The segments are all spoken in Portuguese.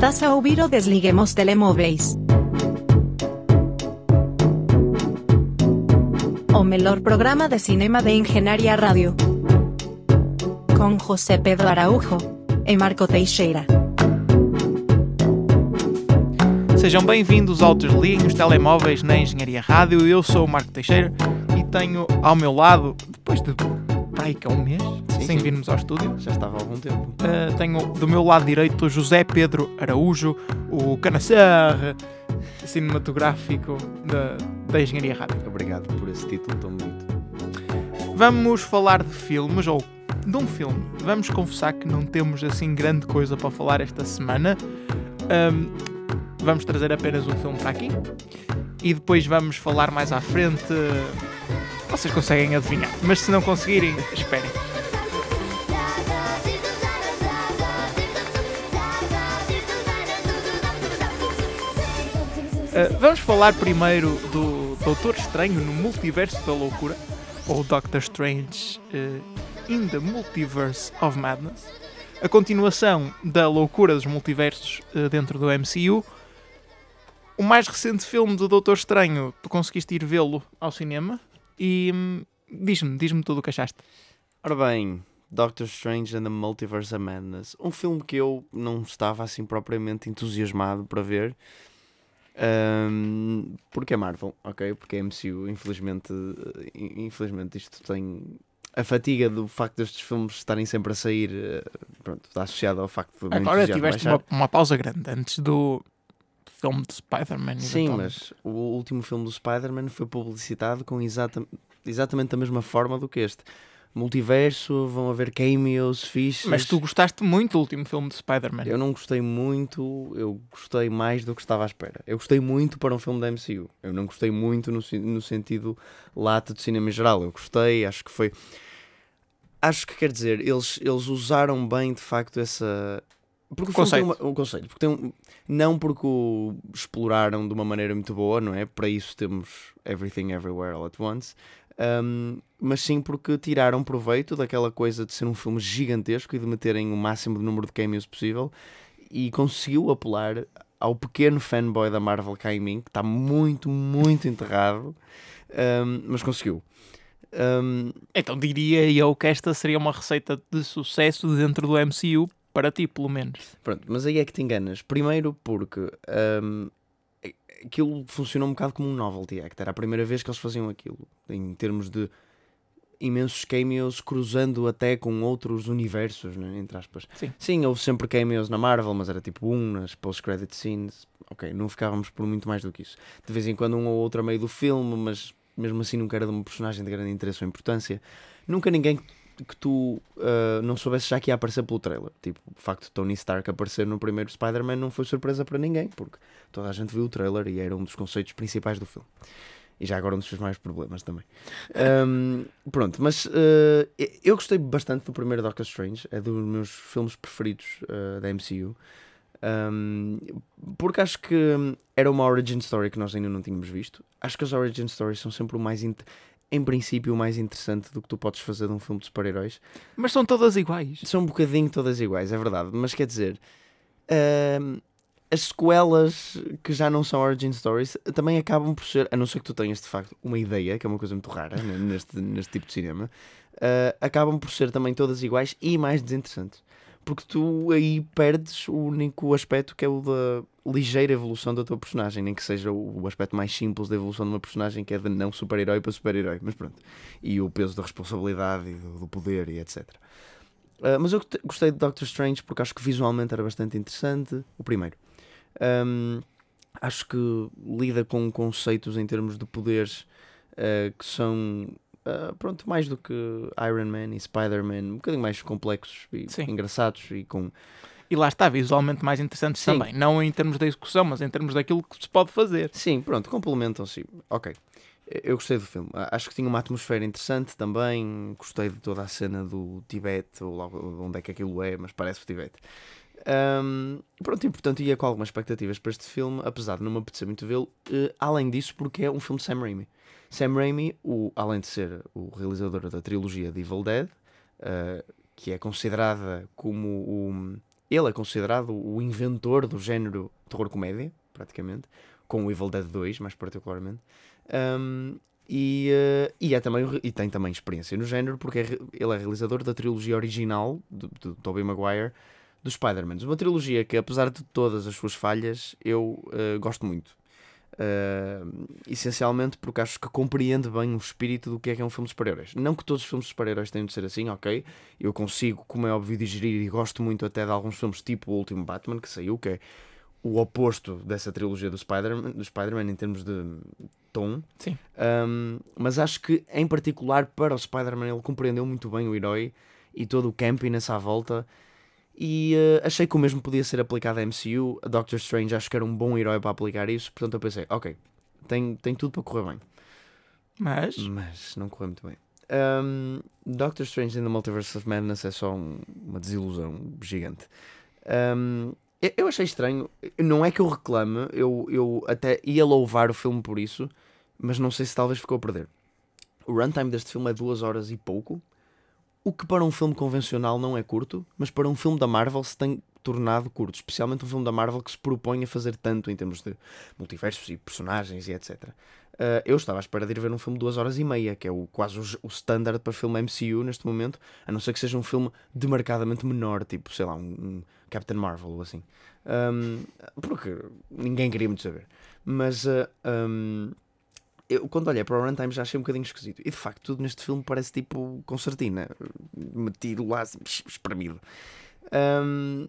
Estás a ouvir o Desliguemos Telemóveis. O melhor programa de cinema de Engenharia Rádio. Com José Pedro Araújo e Marco Teixeira. Sejam bem-vindos ao Desliguem os Telemóveis na Engenharia Rádio. Eu sou o Marco Teixeira e tenho ao meu lado, depois de pai que é um mês, Sim, sem sim. virmos ao estúdio, Já estava há algum tempo. uh, tenho do meu lado direito o José Pedro Araújo, o canacer cinematográfico da, da Engenharia Rádio. Obrigado por esse título tão bonito. Vamos falar de filmes, ou de um filme. Vamos confessar que não temos assim grande coisa para falar esta semana. Ahm, vamos trazer apenas um filme para aqui. E depois vamos falar mais à frente. Vocês conseguem adivinhar. Mas se não conseguirem, esperem. Ah, vamos falar primeiro do Doutor Estranho no Multiverso da Loucura, ou Doctor Strange eh, in the Multiverse of Madness, a continuação da loucura dos multiversos eh, dentro do MCU. O mais recente filme do Doutor Estranho, tu conseguiste ir vê-lo ao cinema e hum, diz-me, diz-me tudo o que achaste. Ora bem, Doctor Strange and the Multiverse of Madness. Um filme que eu não estava assim propriamente entusiasmado para ver. Ahm, porque é Marvel, ok? Porque é MCU, infelizmente, eh, infelizmente isto tem a fatiga do facto destes filmes estarem sempre a sair, eh, pronto, está associado ao facto meu Agora tiveste uma, uma pausa grande antes do filme de Spider-Man. Sim, mas o último filme do Spider-Man foi publicitado com exata, exatamente a mesma forma do que este. Multiverso, vão haver cameos, fichas. Mas tu gostaste muito do último filme de Spider-Man. Eu não gostei muito, eu gostei mais do que estava à espera. Eu gostei muito para um filme da MCU. Eu não gostei muito no, no sentido lato de cinema em geral. Eu gostei, acho que foi. Acho que quer dizer, eles, eles usaram bem de facto essa. Porque o Conceito. uma- um conceito. Porque tem um- não porque o exploraram de uma maneira muito boa, não é? Para isso temos Everything Everywhere All at Once. Um, mas sim porque tiraram proveito daquela coisa de ser um filme gigantesco e de meterem o máximo de número de cameos possível e conseguiu apelar ao pequeno fanboy da Marvel cá em mim, que está muito, muito enterrado, um, mas conseguiu. Um, Então diria eu que esta seria uma receita de sucesso dentro do MCU, para ti, pelo menos. Pronto, mas aí é que te enganas. Primeiro porque hum, aquilo funcionou um bocado como um novelty act. Era a primeira vez que eles faziam aquilo. Em termos de imensos cameos cruzando até com outros universos, né, entre aspas. Sim. houve sempre cameos na Marvel, mas era tipo um nas post-credit scenes. Ok, não ficávamos por muito mais do que isso. De vez em quando um ou outro a meio do filme, mas mesmo assim nunca era de uma personagem de grande interesse ou importância. Nunca ninguém que- tu ah, não soubesse já que ia aparecer pelo trailer. Tipo, o facto de Tony Stark aparecer no primeiro Spider-Man não foi surpresa para ninguém, porque toda a gente viu o trailer e era um dos conceitos principais do filme. E já agora um dos seus maiores problemas também. Ahm, pronto, mas ah, eu gostei bastante do primeiro Doctor Strange, é dos meus filmes preferidos ah, da MCU. Ahm, porque acho que era uma origin story que nós ainda não tínhamos visto. Acho que as origin stories são sempre o mais, int- em princípio, o mais interessante do que tu podes fazer de um filme de super-heróis. Mas são todas iguais. São um bocadinho todas iguais, é verdade, mas quer dizer, ahm, as sequelas que já não são origin stories também acabam por ser, a não ser que tu tenhas de facto uma ideia, que é uma coisa muito rara né, neste, neste tipo de cinema, ah, acabam por ser também todas iguais e mais desinteressantes. Porque tu aí perdes o único aspecto que é o da ligeira evolução da tua personagem, nem que seja o aspecto mais simples da evolução de uma personagem, que é de não super-herói para super-herói, mas pronto. E o peso da responsabilidade e do, poder e etc. Uh, mas eu gostei de Doctor Strange porque acho que visualmente era bastante interessante. O primeiro. Um, acho que lida com conceitos em termos de poderes uh, que são uh, pronto, mais do que Iron Man e Spider-Man, um bocadinho mais complexos e Sim. engraçados e com. E lá está, visualmente mais interessantes Sim. também. Não em termos da execução, mas em termos daquilo que se pode fazer. Sim, pronto, complementam-se. Ok. Eu gostei do filme. Acho que tinha uma atmosfera interessante também. Gostei de toda a cena do Tibete, ou logo onde é que aquilo é, mas parece o Tibete. Ahm, pronto, e portanto ia com algumas expectativas para este filme, apesar de não me apetecer muito vê-lo. eh, além disso, porque é um filme de Sam Raimi. Sam Raimi, o, além de ser o realizador da trilogia de Evil Dead, eh, que é considerada como o, ele é considerado o inventor do género terror-comédia, praticamente, com o Evil Dead 2, mais particularmente. Um, e, uh, e, é também, e tem também experiência no género, porque é, ele é realizador da trilogia original de Tobey Maguire dos Spider-Man. Uma trilogia que, apesar de todas as suas falhas, eu uh, gosto muito. Uh, essencialmente porque acho que compreende bem o espírito do que é que é um filme de super-heróis. Não que todos os filmes de super-heróis tenham de ser assim, ok? Eu consigo, como é óbvio, digerir e gosto muito até de alguns filmes tipo o último Batman que saiu, que é o oposto dessa trilogia do Spider-Man do Spider em termos de tom. Sim. Um, mas acho que, em particular, para o Spider-Man, ele compreendeu muito bem o herói e todo o campiness à volta e uh, achei que o mesmo podia ser aplicado à MCU. A Doctor Strange acho que era um bom herói para aplicar isso, portanto eu pensei, ok, tem, tem tudo para correr bem. Mas. Mas não correu muito bem. Um, Doctor Strange in the Multiverse of Madness é só um, uma desilusão gigante. Um, eu, achei estranho. Não é que eu reclame, eu, eu até ia louvar o filme por isso, mas não sei se talvez ficou a perder. O runtime deste filme é duas horas e pouco. O que para um filme convencional não é curto, mas para um filme da Marvel se tem tornado curto, especialmente um filme da Marvel que se propõe a fazer tanto em termos de multiversos e personagens e etc. Uh, eh, eu estava à espera de ir ver um filme de duas horas e meia, que é o, quase o, o standard para filme MCU neste momento, a não ser que seja um filme demarcadamente menor, tipo, sei lá, um, um Captain Marvel ou assim. Um, porque ninguém queria muito saber. Mas uh, eh, um, eu, quando olhei para o runtime já achei um bocadinho esquisito. E de facto, tudo neste filme parece tipo concertina, metido lá, assim, espremido. Um,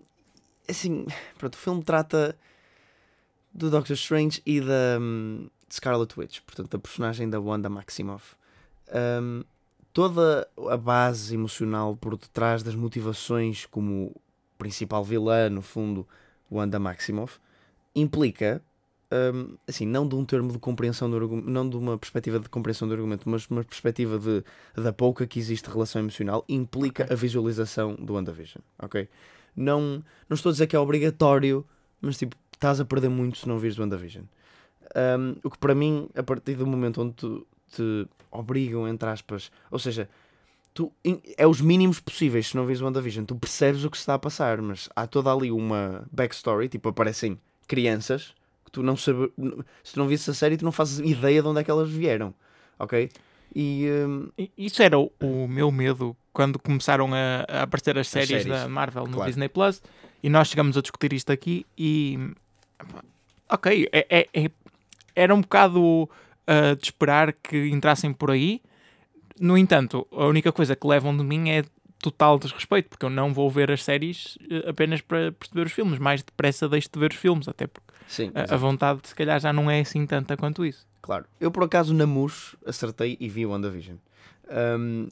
assim, pronto, o filme trata do Doctor Strange e da um, Scarlet Witch, portanto, da personagem da Wanda Maximoff. Um, toda a base emocional por detrás das motivações como principal vilã, no fundo, Wanda Maximoff, implica um, assim, não de um termo de compreensão do argumento, não de uma perspectiva de compreensão do argumento, mas uma perspectiva de, da pouca que existe relação emocional, implica okay. a visualização do WandaVision, ok? Não, não estou a dizer que é obrigatório, mas tipo, estás a perder muito se não vires o WandaVision. Um, o que para mim, a partir do momento onde tu, te obrigam, entre aspas, ou seja, tu, é os mínimos possíveis se não vires o WandaVision, tu percebes o que se está a passar, mas há toda ali uma backstory, tipo, aparecem crianças tu não. Se tu não visses a série, tu não fazes ideia de onde é que elas vieram. Ok? E, um... Isso era o, o, meu medo quando começaram a, a aparecer as séries, as séries, da Marvel no claro. Disney Plus e nós chegamos a discutir isto aqui e ok, é, é, é era um bocado uh, de esperar que entrassem por aí. No entanto, a única coisa que levam de mim é total desrespeito, porque eu não vou ver as séries uh, apenas para perceber os filmes. Mais depressa deixo de ver os filmes, até porque Sim, a, a, vontade, se calhar, já não é assim tanta quanto isso. Claro. Eu, por acaso, na MUS, acertei e vi o WandaVision. Um,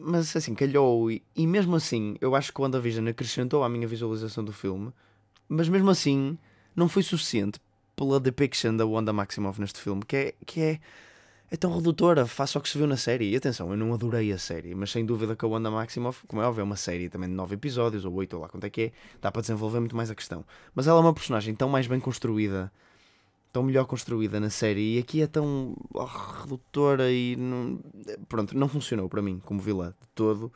mas, assim, calhou. E, e mesmo assim, eu acho que o WandaVision acrescentou à minha visualização do filme. Mas, mesmo assim, não foi suficiente pela depiction da Wanda Maximoff neste filme, que é... Que é é tão redutora, faça o que se viu na série. E atenção, eu não adorei a série, mas sem dúvida que a Wanda Maximoff, como é óbvio, é uma série também de 9 episódios, ou 8, ou lá quanto é que é, dá para desenvolver muito mais a questão. Mas ela é uma personagem tão mais bem construída, tão melhor construída na série, e aqui é tão oh, redutora e. Não, pronto, não funcionou para mim como vilã de todo.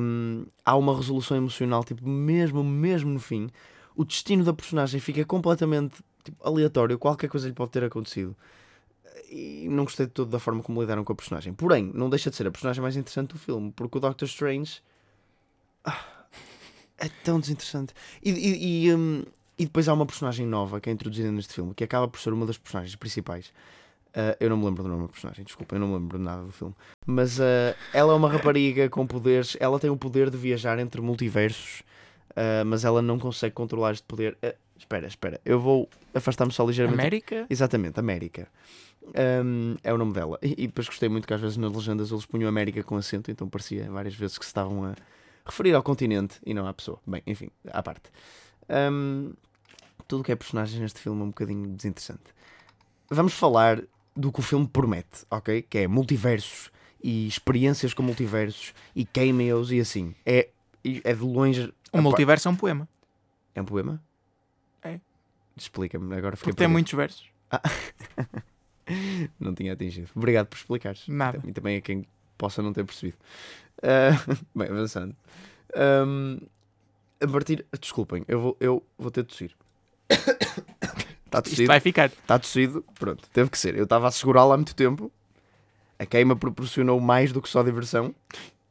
Um, há uma resolução emocional, tipo, mesmo, mesmo no fim, o destino da personagem fica completamente tipo, aleatório, qualquer coisa lhe pode ter acontecido e não gostei de todo da forma como lidaram com a personagem. Porém, não deixa de ser a personagem mais interessante do filme, porque o Doctor Strange ah, é tão desinteressante. E, e, e, um, e, depois há uma personagem nova que é introduzida neste filme, que acaba por ser uma das personagens principais. Uh, eu não me lembro do nome da personagem, desculpa, eu não me lembro nada do filme. Mas uh, ela é uma rapariga com poderes, ela tem o poder de viajar entre multiversos, uh, mas ela não consegue controlar este poder. espera, espera, eu vou afastar-me só ligeiramente. América? Exatamente, América. Um, é o nome dela. E, e, depois gostei muito que às vezes nas legendas eles punham América com acento, então parecia várias vezes que se estavam a referir ao continente e não à pessoa. Bem, enfim, à parte. Um, tudo que é personagem neste filme é um bocadinho desinteressante. Vamos falar do que o filme promete, ok? Que é multiversos e experiências com multiversos e cameos e assim. É, é de longe. O multiverso é um poema. É um poema? É. Explica-me, agora fiquei Porque tem muitos versos. Ah. não tinha atingido. Obrigado por explicares. Nada. E também a quem possa não ter percebido. Uh, bem, avançando. Um, a partir. Desculpem, eu vou, eu vou ter de tossir. Está Isto tossido. vai ficar. Está tossido. Pronto, teve que ser. Eu estava a segurá-lo há muito tempo. A queima proporcionou mais do que só diversão.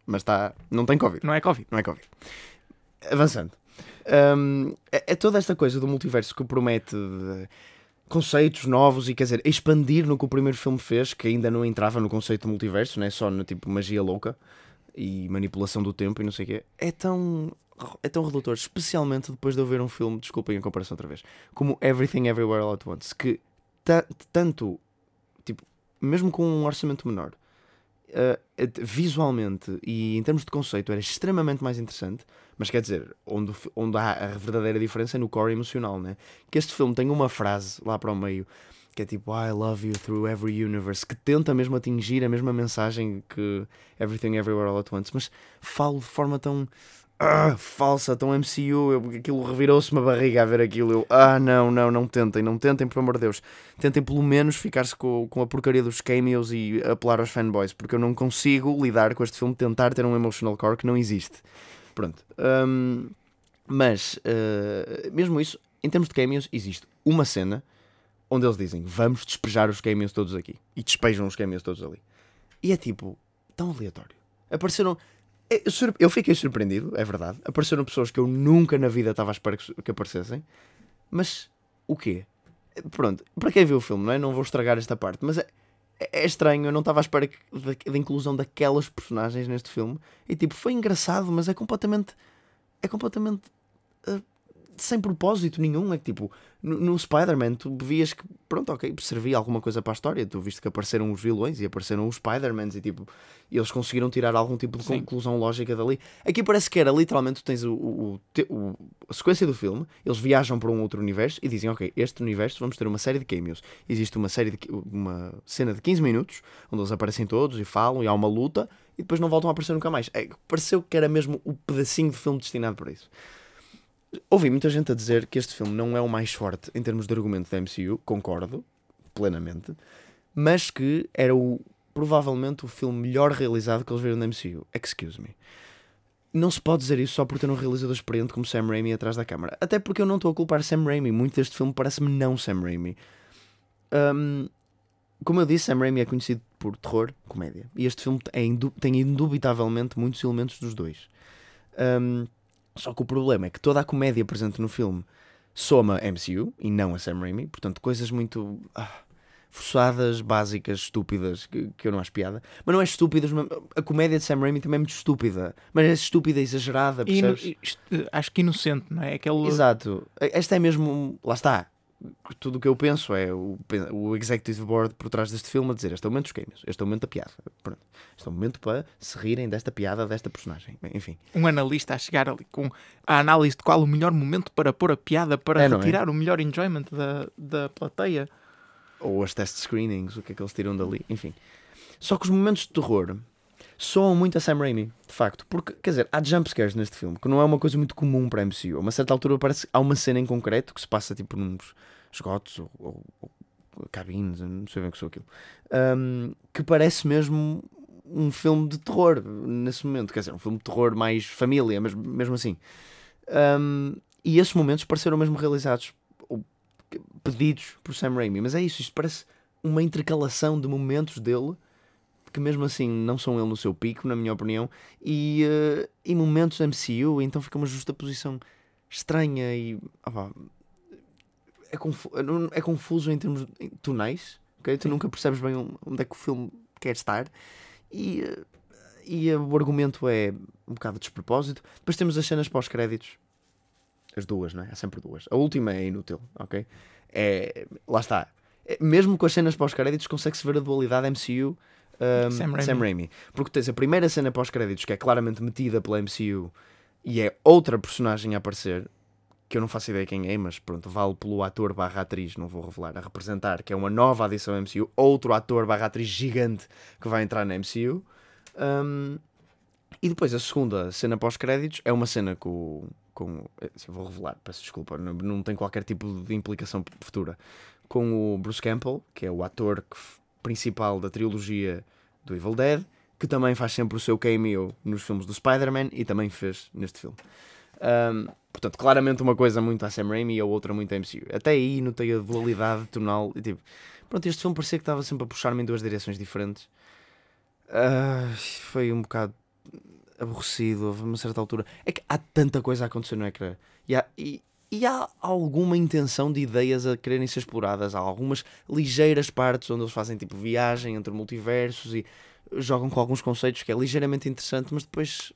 Mas está. Não tem Covid. Não é Covid. Não é Covid. Avançando. Hum, é, é toda esta coisa do multiverso que promete de conceitos novos e quer dizer, expandir no que o primeiro filme fez, que ainda não entrava no conceito de multiverso, não é só no tipo magia louca e manipulação do tempo e não sei o quê. É tão. É tão redutor, especialmente depois de eu ver um filme, desculpem a comparação outra vez, como Everything Everywhere All at Once, que ta- tanto, tipo, mesmo com um orçamento menor, uh, visualmente e em termos de conceito era extremamente mais interessante, mas quer dizer, onde, onde há a verdadeira diferença é no core emocional, né? Que este filme tem uma frase lá para o meio que é tipo I love you through every universe, que tenta mesmo atingir a mesma mensagem que Everything Everywhere All at Once, mas falo de forma tão ah, falsa, tão MCU, eu, aquilo revirou-se uma barriga a ver aquilo. Eu, ah, não, não, não tentem, não tentem, por amor de Deus. Tentem pelo menos ficar-se com, com a porcaria dos cameos e apelar aos fanboys, porque eu não consigo lidar com este filme, tentar ter um emotional core que não existe. Pronto. Hum, mas, uh, mesmo isso, em termos de cameos, existe uma cena onde eles dizem vamos despejar os cameos todos aqui. E despejam os cameos todos ali. E é tipo, tão aleatório. Apareceram. Eu, sur- eu fiquei surpreendido, é verdade. Apareceram pessoas que eu nunca na vida estava à espera que, aparecessem. Mas o quê? Pronto, para quem viu o filme, não é? Não vou estragar esta parte, mas é, é estranho. Eu não estava à espera da, da inclusão daquelas personagens neste filme. E tipo, foi engraçado, mas é completamente. É completamente. ah, sem propósito nenhum. É que tipo, no, no Spider-Man, tu vias que, pronto, ok, servia alguma coisa para a história. Tu viste que apareceram os vilões e apareceram os Spider-Mans e tipo, eles conseguiram tirar algum tipo de Sim. conclusão lógica dali. Aqui parece que era literalmente, tu tens o, o- o a sequência do filme, eles viajam para um outro universo e dizem, ok, este universo vamos ter uma série de cameos. Existe uma série de, uma cena de 15 minutos, onde eles aparecem todos e falam e há uma luta e depois não voltam a aparecer nunca mais. É, pareceu que era mesmo o pedacinho de filme destinado para isso. Ouvi muita gente a dizer que este filme não é o mais forte em termos de argumento da MCU, concordo plenamente, mas que era o provavelmente o filme melhor realizado que eles viram da MCU. Excuse me. Não se pode dizer isso só por ter um realizador experiente como Sam Raimi atrás da câmara. Até porque eu não estou a culpar Sam Raimi. Muito deste filme parece-me não Sam Raimi. Hum, como eu disse, Sam Raimi é conhecido por terror, comédia. E este filme é indu- tem indubitavelmente muitos elementos dos dois. Hum, só que o problema é que toda a comédia presente no filme soma MCU e não a Sam Raimi. Portanto, coisas muito ah, forçadas, básicas, estúpidas, que, que eu não acho piada. Mas não é estúpidas, a comédia de Sam Raimi também é muito estúpida. Mas é estúpida, exagerada, percebes? acho que inocente, não é? Aquele, Exato. Esta é mesmo. Lá está. Tudo o que eu penso é o, o executive board por trás deste filme a dizer este é o momento dos cameos, este é o momento da piada. Pronto. Este é o momento para se rirem desta piada, desta personagem. Enfim. um analista a chegar ali com a análise de qual o melhor momento para pôr a piada, para É, é? retirar o melhor enjoyment da, da plateia. Ou as test screenings, o que é que eles tiram dali. Enfim. Só que os momentos de terror soam muito a Sam Raimi, de facto. Porque, quer dizer, há jumpscares neste filme, que não é uma coisa muito comum para a MCU. A uma certa altura parece há uma cena em concreto que se passa tipo nos esgotos ou, ou, ou cabines, não sei bem o que sou aquilo, hum, que parece mesmo um filme de terror nesse momento. Quer dizer, um filme de terror mais família, mas mesmo assim. Hum, e esses momentos pareceram mesmo realizados, ou pedidos por Sam Raimi. Mas é isso, isto parece uma intercalação de momentos dele que mesmo assim não são ele no seu pico, na minha opinião, e, eh, e momentos MCU, então fica uma justa posição estranha e é, confu- é confuso em termos de- em tonais, ok? Tu nunca percebes bem onde é que o filme quer estar e, eh, e o argumento é um bocado de despropósito. Depois temos as cenas pós-créditos, as duas, não é? Há sempre duas. A última é inútil, ok? É, lá está. É, Mesmo com as cenas pós-créditos, consegue-se ver a dualidade MCU um, Sam Raimi. Sam Raimi. Porque tens a primeira cena pós-créditos que é claramente metida pela MCU e é outra personagem a aparecer, que eu não faço ideia quem é, mas pronto, vale pelo ator barra atriz, não vou revelar, a representar, que é uma nova adição à MCU, outro ator barra atriz gigante que vai entrar na MCU. Um, e depois a segunda cena pós-créditos é uma cena com. com assim, vou revelar, peço desculpa, não, não tem qualquer tipo de implicação futura. Com o Bruce Campbell, que é o ator que principal da trilogia do Evil Dead, que também faz sempre o seu cameo nos filmes do Spider-Man e também fez neste filme. Um, portanto, claramente uma coisa muito a Sam Raimi e a outra muito a MCU. Até aí notei a dualidade tonal. E, tipo, pronto, este filme parecia que estava sempre a puxar-me em duas direções diferentes. Uh, foi um bocado aborrecido a uma certa altura. É que há tanta coisa a acontecer no ecrã. E há, e, e há alguma intenção de ideias a quererem ser exploradas. Há algumas ligeiras partes onde eles fazem tipo viagem entre multiversos e jogam com alguns conceitos que é ligeiramente interessante, mas depois.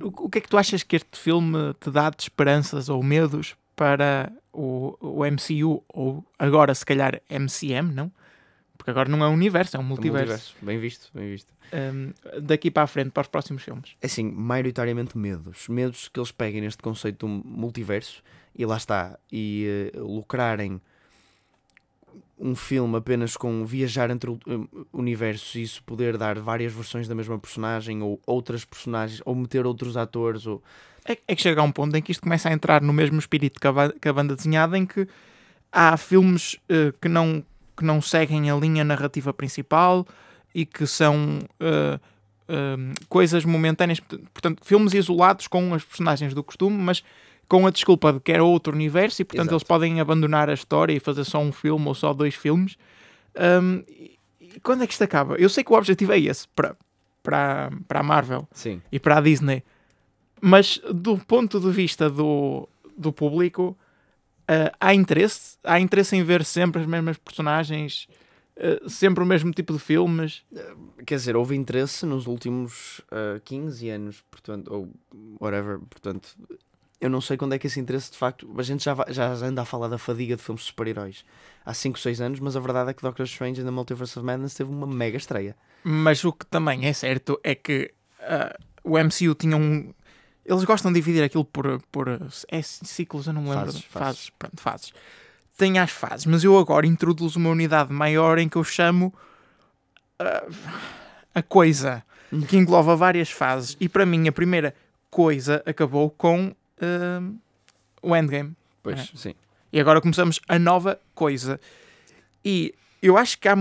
O, que é que tu achas que este filme te dá de esperanças ou medos para o, o MCU ou agora se calhar MCM, não? Porque agora não é um universo, é um multiverso. É um multiverso. Bem visto, bem visto. Um, daqui para a frente, para os próximos filmes. É assim, maioritariamente medos. Medos que eles peguem neste conceito do multiverso e lá está, e uh, lucrarem um filme apenas com viajar entre universos e isso poder dar várias versões da mesma personagem ou outras personagens ou meter outros atores ou... é, é, que chega a um ponto em que isto começa a entrar no mesmo espírito que a, que a banda desenhada em que há filmes uh, que não que não seguem a linha narrativa principal e que são uh, uh, coisas momentâneas, portanto, filmes isolados com as personagens do costume, mas com a desculpa de que era outro universo e, portanto, Exato. eles podem abandonar a história e fazer só um filme ou só dois filmes. Um, e, e quando é que isto acaba? Eu sei que o objetivo é esse para, para, para a Marvel Sim. e para a Disney, mas do ponto de vista do, do público, uh, há interesse, há interesse em ver sempre as mesmas personagens, uh, sempre o mesmo tipo de filmes. Quer dizer, houve interesse nos últimos uh, 15 anos, portanto, ou whatever, portanto, eu não sei quando é que esse interesse de facto. A gente já, já anda a falar da fadiga de filmes de super-heróis há 5, 6 anos, mas a verdade é que Doctor Strange and the Multiverse of Madness teve uma mega estreia. Mas o que também é certo é que uh, o MCU tinha um, eles gostam de dividir aquilo por, por é, ciclos, eu não me lembro. Fases, fases. fases. Pronto, fases. Tem as fases, mas eu agora introduzo uma unidade maior em que eu chamo uh, a coisa, que engloba várias fases. E para mim, a primeira coisa acabou com uh, o Endgame. Pois, é? sim. E agora começamos a nova coisa. E eu acho que há.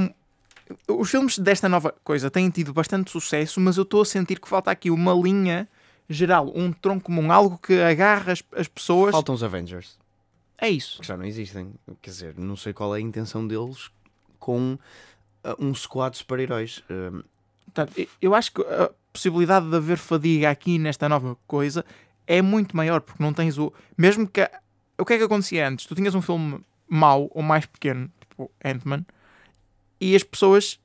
Os filmes desta nova coisa têm tido bastante sucesso, mas eu estou a sentir que falta aqui uma linha geral, um tronco comum, algo que agarra as, as pessoas. Faltam os Avengers. É isso. Que já não existem. Quer dizer, não sei qual é a intenção deles com uh, um squad de super-heróis. Uh... eu acho que a possibilidade de haver fadiga aqui nesta nova coisa é muito maior, porque não tens o. Mesmo que. O que é que acontecia antes? Tu tinhas um filme mau ou mais pequeno, tipo Ant-Man, e as pessoas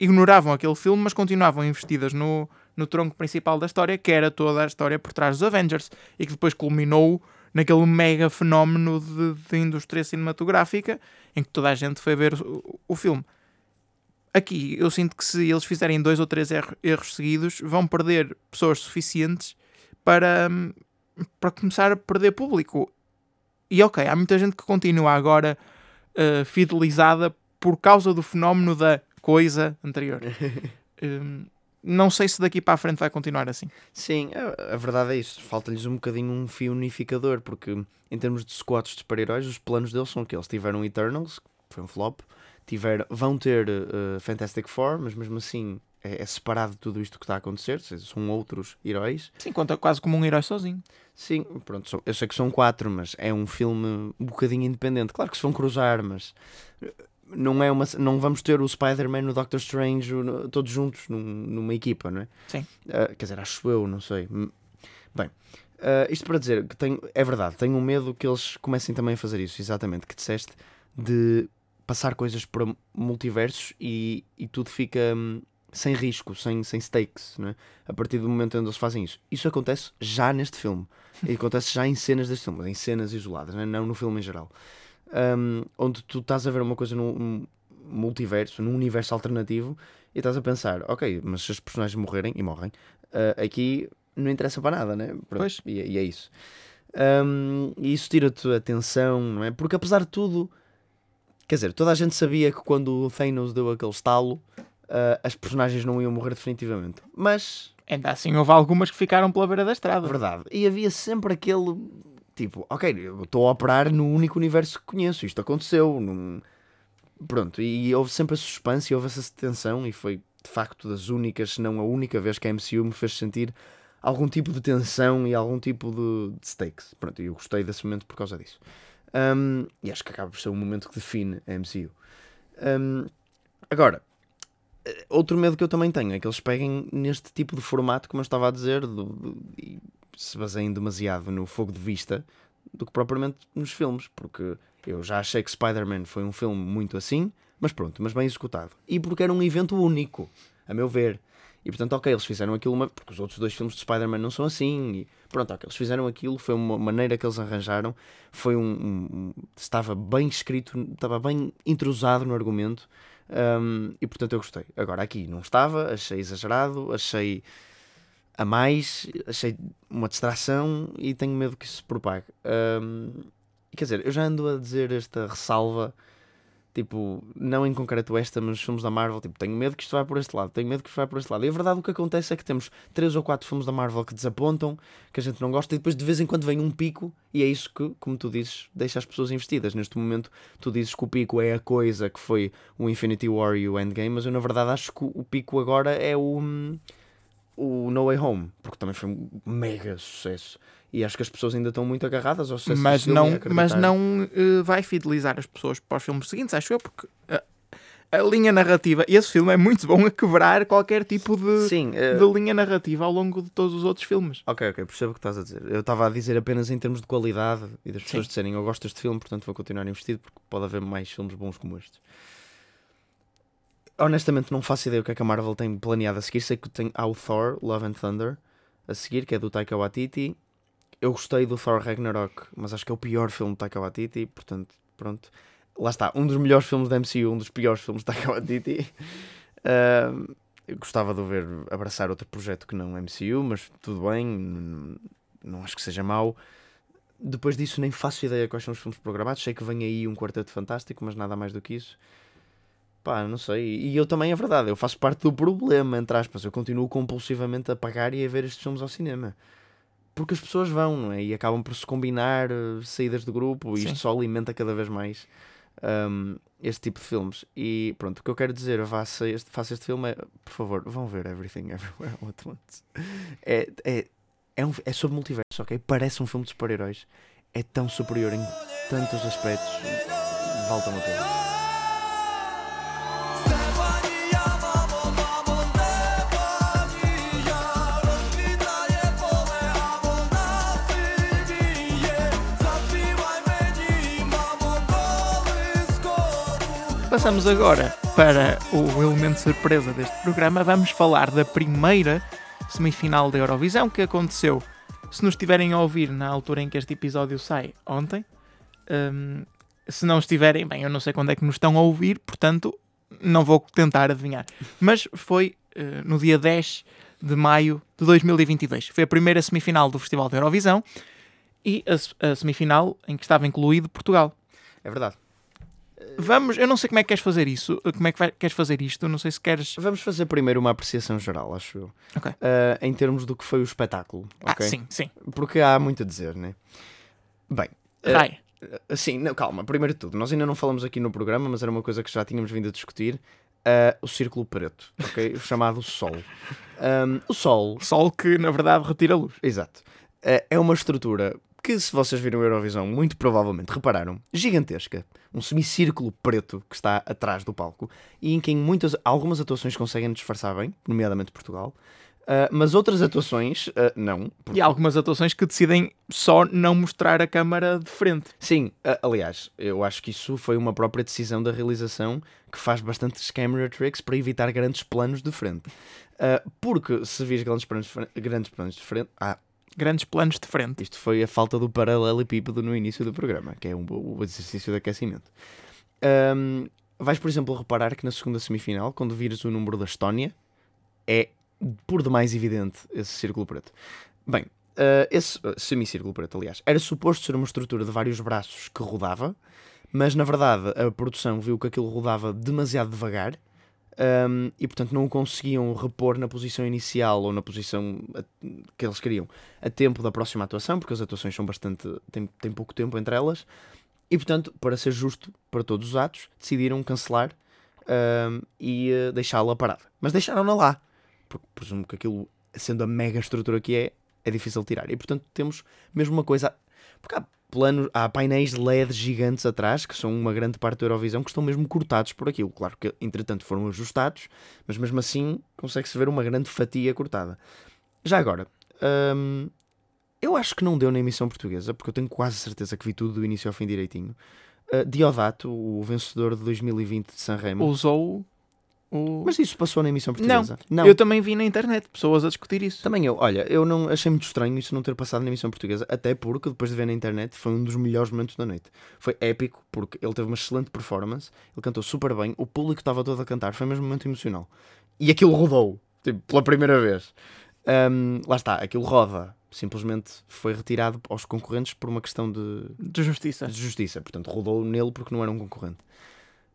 ignoravam aquele filme, mas continuavam investidas no, no tronco principal da história, que era toda a história por trás dos Avengers, e que depois culminou naquele mega fenómeno de, de indústria cinematográfica em que toda a gente foi ver o, o, filme. Aqui eu sinto que se eles fizerem dois ou três erros, erros seguidos, vão perder pessoas suficientes para, para começar a perder público. E ok, há muita gente que continua agora uh, fidelizada por causa do fenómeno da coisa anterior. um, não sei se daqui para a frente vai continuar assim. Sim, a, a verdade é isso. Falta-lhes um bocadinho um fio unificador, porque em termos de squads de super-heróis, os planos deles são aqueles. Tiveram Eternals, que foi um flop, tiver, vão ter uh, Fantastic Four, mas mesmo assim é, é, separado de tudo isto que está a acontecer, são outros heróis. Sim, conta quase como um herói sozinho. Sim, pronto, são, eu sei que são quatro, mas é um filme um bocadinho independente. Claro que se vão cruzar, mas não é uma não vamos ter o Spider-Man o Doctor Strange todos juntos num, numa equipa não é? Sim. Uh, quer dizer acho eu não sei. Bem uh, isto para dizer que tenho é verdade tenho um medo que eles comecem também a fazer isso exatamente que disseste de passar coisas para multiversos e, e tudo fica hum, sem risco sem, sem stakes não é? a partir do momento onde eles fazem isso. Isso acontece já neste filme. E acontece já em cenas deste filme em cenas isoladas não, é? não no filme em geral um, onde tu estás a ver uma coisa num multiverso, num universo alternativo, e estás a pensar, ok, mas se os personagens morrerem, e morrem, uh, aqui não interessa para nada, né? Pois. E, e é isso. Um, e isso tira-te a atenção, não é? Porque apesar de tudo, quer dizer, toda a gente sabia que quando o Thanos deu aquele estalo, uh, as personagens não iam morrer definitivamente. Mas. Ainda assim, houve algumas que ficaram pela beira da estrada. Verdade. E havia sempre aquele Tipo, ok, estou a operar no único universo que conheço, isto aconteceu. Num... Pronto, e houve sempre a suspense e houve essa tensão, e foi de facto das únicas, se não a única vez que a MCU me fez sentir algum tipo de tensão e algum tipo de, de stakes. Pronto, e eu gostei desse momento por causa disso. Um, e acho que acaba por ser um momento que define a MCU. Um, agora, eh, outro medo que eu também tenho é que eles peguem neste tipo de formato, como eu estava a dizer, do, do, se baseiem demasiado no fogo de vista do que propriamente nos filmes, porque eu já achei que Spider-Man foi um filme muito assim, mas pronto, mas bem executado. E porque era um evento único, a meu ver. E portanto, ok, eles fizeram aquilo, uma... porque os outros dois filmes de Spider-Man não são assim. E pronto, ok, eles fizeram aquilo, foi uma maneira que eles arranjaram, foi um. um... estava bem escrito, estava bem intrusado no argumento. Um, e portanto eu gostei. Agora aqui não estava, achei exagerado, achei a mais, achei uma distração e tenho medo que isso se propague. Um, quer dizer, eu já ando a dizer esta ressalva Tipo, não em concreto esta, mas os filmes da Marvel, tipo, tenho medo que isto vá por este lado, tenho medo que isto vá por este lado. E a verdade o que acontece é que temos três ou quatro filmes da Marvel que desapontam, que a gente não gosta, e depois de vez em quando vem um pico, e é isso que, como tu dizes, deixa as pessoas investidas. Neste momento, tu dizes que o pico é a coisa que foi o Infinity War e o Endgame, mas eu na verdade acho que o pico agora é o, o No Way Home, porque também foi um mega sucesso. E acho que as pessoas ainda estão muito agarradas ao sucesso mas não mas não uh, vai fidelizar as pessoas para os filmes seguintes acho eu porque uh, a linha narrativa esse filme é muito bom a quebrar qualquer tipo de, Sim, uh... de linha narrativa ao longo de todos os outros filmes. Ok ok percebo o que estás a dizer. Eu estava a dizer apenas em termos de qualidade e das pessoas Sim. disserem eu gosto deste filme portanto vou continuar investido porque pode haver mais filmes bons como este honestamente não faço ideia o que é que a Marvel tem planeado a seguir sei que tem ao Thor Love and Thunder a seguir que é do Taika Waititi eu gostei do Thor Ragnarok, mas acho que é o pior filme de Taika Waititi, portanto, pronto. Lá está, um dos melhores filmes da MCU, um dos piores filmes de Taika Waititi. Uh, gostava de o ver abraçar outro projeto que não MCU, mas tudo bem, não acho que seja mau. Depois disso, nem faço ideia quais são os filmes programados. Sei que vem aí um quarteto fantástico, mas nada mais do que isso. Pá, não sei. E eu também, é verdade, eu faço parte do problema, entre aspas. Eu continuo compulsivamente a pagar e a ver estes filmes ao cinema porque as pessoas vão, não é? E acabam por se combinar uh, saídas do grupo e isto só alimenta cada vez mais um, este tipo de filmes. E pronto, o que eu quero dizer, faça este, faça este filme é, por favor, vão ver Everything Everywhere All At Once. É, é, é, um, é sobre multiverso, ok? Parece um filme de super-heróis. É tão superior em tantos aspectos. Voltam a todos. Passamos agora para o elemento surpresa deste programa. Vamos falar da primeira semifinal da Eurovisão que aconteceu. Se nos estiverem a ouvir na altura em que este episódio sai, ontem. Um, se não estiverem, bem, eu não sei quando é que nos estão a ouvir, portanto, não vou tentar adivinhar. Mas foi uh, no dia 10 de maio de 2022. Foi a primeira semifinal do Festival da Eurovisão e a, a semifinal em que estava incluído Portugal. É verdade. Vamos, eu não sei como é que queres fazer isso, como é que vai, queres fazer isto, não sei se queres. Vamos fazer primeiro uma apreciação geral, acho eu. Uh, em termos do que foi o espetáculo. Ah, okay? sim, sim. Porque há muito a dizer, né? Bem. Vai. Uh, sim, não, calma, primeiro de tudo, nós ainda não falamos aqui no programa, mas era uma coisa que já tínhamos vindo a discutir. Uh, o círculo preto, ok? o chamado Sol. Um, o Sol. Sol que na verdade retira a luz. Exato. Uh, é uma estrutura que, se vocês viram a Eurovisão, muito provavelmente repararam, gigantesca. Um semicírculo preto que está atrás do palco e em que muitas, algumas atuações conseguem disfarçar bem, nomeadamente Portugal. Uh, mas outras atuações, uh, não. Porque... E algumas atuações que decidem só não mostrar a câmara de frente. Sim, uh, aliás, eu acho que isso foi uma própria decisão da realização que faz bastantes camera tricks para evitar grandes planos de frente. porque se vis grandes planos, grandes planos de frente. Ah, grandes planos de frente. Isto foi a falta do paralelepípedo no início do programa, que é um, o exercício de aquecimento. Um, vais, por exemplo, reparar que na segunda semifinal, quando vires o número da Estónia, é por demais evidente esse círculo preto. Bem, uh, esse uh, semicírculo preto, aliás, era suposto ser uma estrutura de vários braços que rodava, mas na verdade a produção viu que aquilo rodava demasiado devagar um, e portanto não o conseguiam repor na posição inicial ou na posição que eles queriam a tempo da próxima atuação, porque as atuações são bastante. têm, têm pouco tempo entre elas, e portanto, para ser justo para todos os atos, decidiram cancelar um, e uh, deixá-la parada. Mas deixaram-na lá, porque presumo que aquilo sendo a mega estrutura que é, é difícil tirar. E portanto temos mesmo uma coisa. Porque há planos, há painéis LED gigantes atrás, que são uma grande parte da Eurovisão, que estão mesmo cortados por aquilo. Claro que entretanto foram ajustados, mas mesmo assim consegue-se ver uma grande fatia cortada. Já agora, hum, eu acho que não deu na emissão portuguesa, porque eu tenho quase certeza que vi tudo do início ao fim direitinho. Uh, Diodato, o vencedor de 2020 de Sanremo. Usou o. Mas isso passou na emissão portuguesa? Não, eu também vi na internet pessoas a discutir isso. Também eu, olha, eu não achei muito estranho isso não ter passado na emissão portuguesa, até porque depois de ver na internet foi um dos melhores momentos da noite. Foi épico, porque ele teve uma excelente performance, ele cantou super bem, o público estava todo a cantar, foi mesmo um momento emocional. E aquilo rodou, tipo, pela primeira vez. Um, lá está, aquilo roda. Simplesmente foi retirado aos concorrentes por uma questão de, de justiça. De justiça. Portanto, rodou nele porque não era um concorrente.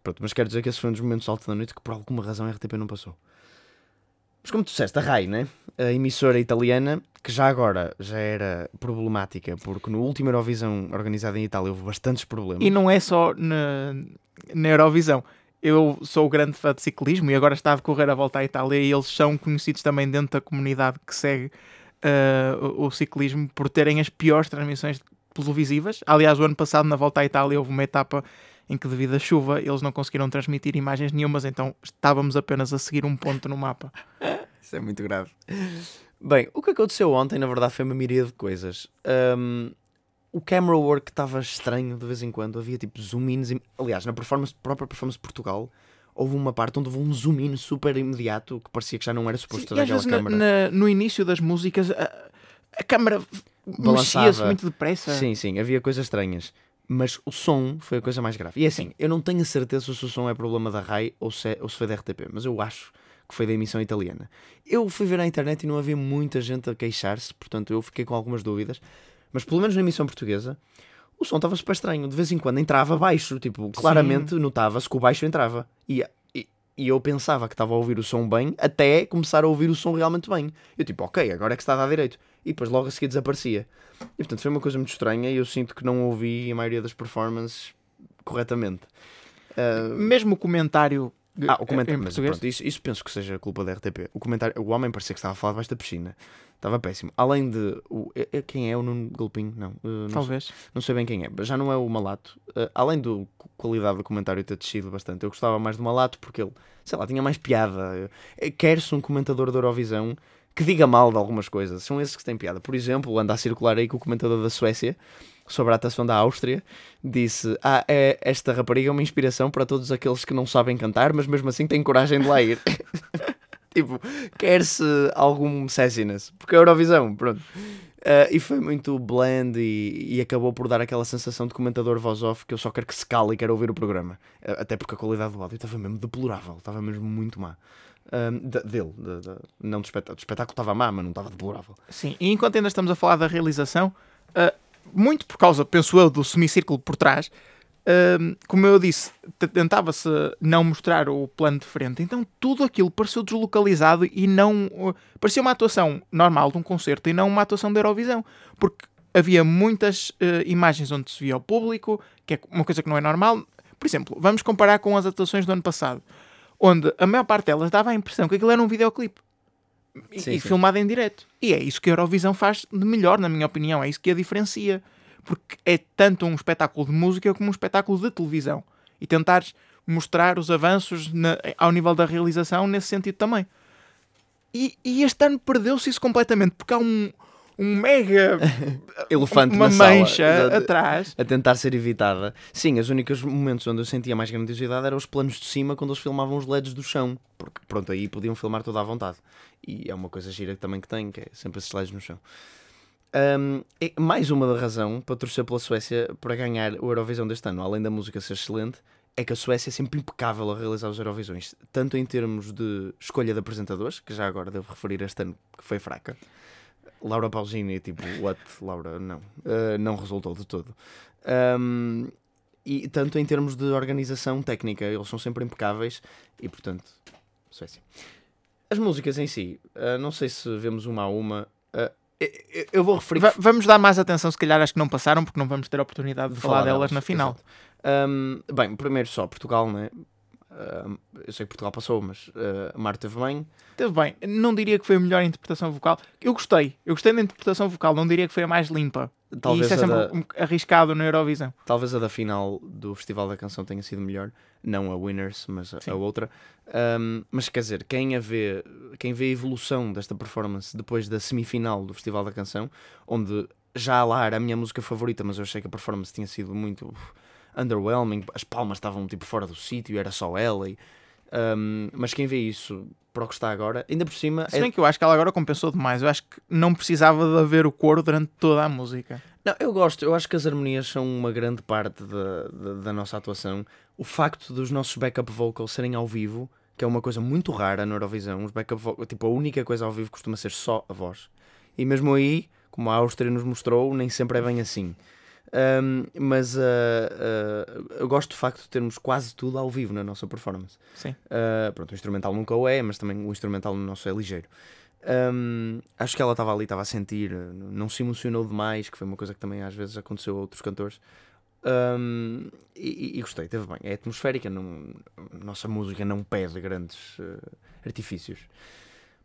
Pronto, mas quero dizer que esse foi um dos momentos altos da noite que por alguma razão a RTP não passou. Mas como tu disseste, a RAI, né? a emissora italiana, que já agora já era problemática, porque no último Eurovisão organizado em Itália houve bastantes problemas. E não é só na, na Eurovisão. Eu sou grande fã de ciclismo e agora está a decorrer a volta à Itália e eles são conhecidos também dentro da comunidade que segue uh, o, o ciclismo por terem as piores transmissões televisivas. Aliás, o ano passado, na volta à Itália, houve uma etapa em que, devido à chuva, eles não conseguiram transmitir imagens nenhumas, então estávamos apenas a seguir um ponto no mapa. Isso é muito grave. Bem, o que aconteceu ontem, na verdade, foi uma miríade de coisas. Um, o camera work estava estranho de vez em quando, havia tipo zoom-ins. Aliás, na performance, própria performance de Portugal, houve uma parte onde houve um zoom-in super imediato que parecia que já não era suposto Sim, aquela câmera. Na, no início das músicas, a, a câmera mexia-se muito depressa. Sim, sim, havia coisas estranhas mas o som foi a coisa mais grave. E é assim, eu não tenho a certeza se o som é problema da RAI ou se, é, ou se foi da RTP, mas eu acho que foi da emissão italiana. Eu fui ver na internet e não havia muita gente a queixar-se, portanto eu fiquei com algumas dúvidas, mas pelo menos na emissão portuguesa o som estava super estranho. De vez em quando entrava baixo, tipo, claramente notava-se que o baixo entrava. E, e, e eu pensava que estava a ouvir o som bem até começar a ouvir o som realmente bem. Eu tipo, ok, agora é que está a dar direito. E depois logo a seguir desaparecia. E portanto foi uma coisa muito estranha e eu sinto que não ouvi a maioria das performances corretamente. Uh... Mesmo o comentário. Ah, o comentário. Mas, pronto, isso, isso, penso que seja culpa da RTP. O comentário, o homem parecia que estava a falar debaixo da piscina. Estava péssimo. Além de. O, é, é, quem é o Nuno Galpinho? Não. Uh, não Talvez. Sei, não sei bem quem é. Já não é o Malato. Uh, além da qualidade do comentário ter descido bastante, eu gostava mais do Malato porque ele, sei lá, tinha mais piada. Quer-se um comentador da Eurovisão que diga mal de algumas coisas. São esses que têm piada. Por exemplo, anda a circular aí que o comentador da Suécia, sobre a atuação da Áustria, disse: Ah, é, esta rapariga é uma inspiração para todos aqueles que não sabem cantar, mas mesmo assim têm coragem de lá ir. tipo, quer-se algum sassiness, porque é Eurovisão, pronto. Uh, e foi muito bland e, e, acabou por dar aquela sensação de comentador voz off que eu só quero que se cale e quero ouvir o programa. Uh, até porque a qualidade do áudio estava mesmo deplorável, estava mesmo muito má um, de, dele, de, de, não do espetáculo. O espetáculo estava má, mas não estava deplorável. Sim, e enquanto ainda estamos a falar da realização, uh, muito por causa, penso eu, do semicírculo por trás, uh, como eu disse, tentava-se não mostrar o plano de frente, então tudo aquilo pareceu deslocalizado e não. Uh, parecia uma atuação normal de um concerto e não uma atuação da Eurovisão, porque havia muitas imagens onde se via o público, que é uma coisa que não é normal. Por exemplo, vamos comparar com as atuações do ano passado onde a maior parte delas dava a impressão que aquilo era um videoclipe e, sim, e filmado em direto. E é isso que a Eurovisão faz de melhor, na minha opinião, é isso que a diferencia. Porque é tanto um espetáculo de música como um espetáculo de televisão. E tentares mostrar os avanços na, ao nível da realização nesse sentido também. E, e este ano perdeu-se isso completamente, porque há um, um mega elefante uma mancha sala, atrás a tentar ser evitada. Sim, os únicos momentos onde eu sentia mais grandiosidade eram os planos de cima quando eles filmavam os LEDs do chão, porque pronto, aí podiam filmar toda à vontade. E é uma coisa gira também que tem, que é sempre esses LEDs no chão. Um, mais uma razão para torcer pela Suécia para ganhar o Eurovisão deste ano, além da música ser excelente, é que a Suécia é sempre impecável a realizar os Eurovisões, tanto em termos de escolha de apresentadores, que já agora devo referir este ano que foi fraca, Laura Pausini, tipo, what, Laura? Não, uh, não resultou de todo. Um, e tanto em termos de organização técnica, eles são sempre impecáveis e, portanto, Suécia. As músicas em si, uh, não sei se vemos uma a uma. Uh, eu vou referir. Va vamos dar mais atenção, se calhar, às que não passaram, porque não vamos ter a oportunidade de, de falar, delas na final. Um, bem, primeiro só, Portugal, né? Uh, eu sei que Portugal passou, mas uh, Mar teve bem. Teve bem. Não diria que foi a melhor interpretação vocal. Eu gostei. Eu gostei da interpretação vocal. Não diria que foi a mais limpa. Talvez e isso é sempre da- um- arriscado na Eurovisão. Talvez a da final do Festival da Canção tenha sido melhor, não a Winners, mas a, a outra. Um, mas quer dizer, quem a vê, quem vê a evolução desta performance depois da semifinal do Festival da Canção, onde já lá era a minha música favorita, mas eu achei que a performance tinha sido muito uf, underwhelming, as palmas estavam tipo fora do sítio, era só ela. e, um, mas quem vê isso para o que está agora, ainda por cima. Se é- bem que eu acho que ela agora compensou demais. Eu acho que não precisava de haver o coro durante toda a música. Não, eu gosto, eu acho que as harmonias são uma grande parte da, da, da nossa atuação. O facto dos nossos backup vocals serem ao vivo, que é uma coisa muito rara na Eurovisão, os backup vocals, tipo, a única coisa ao vivo costuma ser só a voz. E mesmo aí, como a Áustria nos mostrou, nem sempre é bem assim. Um, mas uh, uh, eu gosto do facto de termos quase tudo ao vivo na nossa performance. Sim. Uh, pronto, o instrumental nunca o é, mas também o instrumental no nosso é ligeiro. Um, acho que ela estava ali, estava a sentir, não se emocionou demais, que foi uma coisa que também às vezes aconteceu a outros cantores. Um, e, e- gostei, teve bem. É atmosférica, não, nossa música não pede grandes artifícios.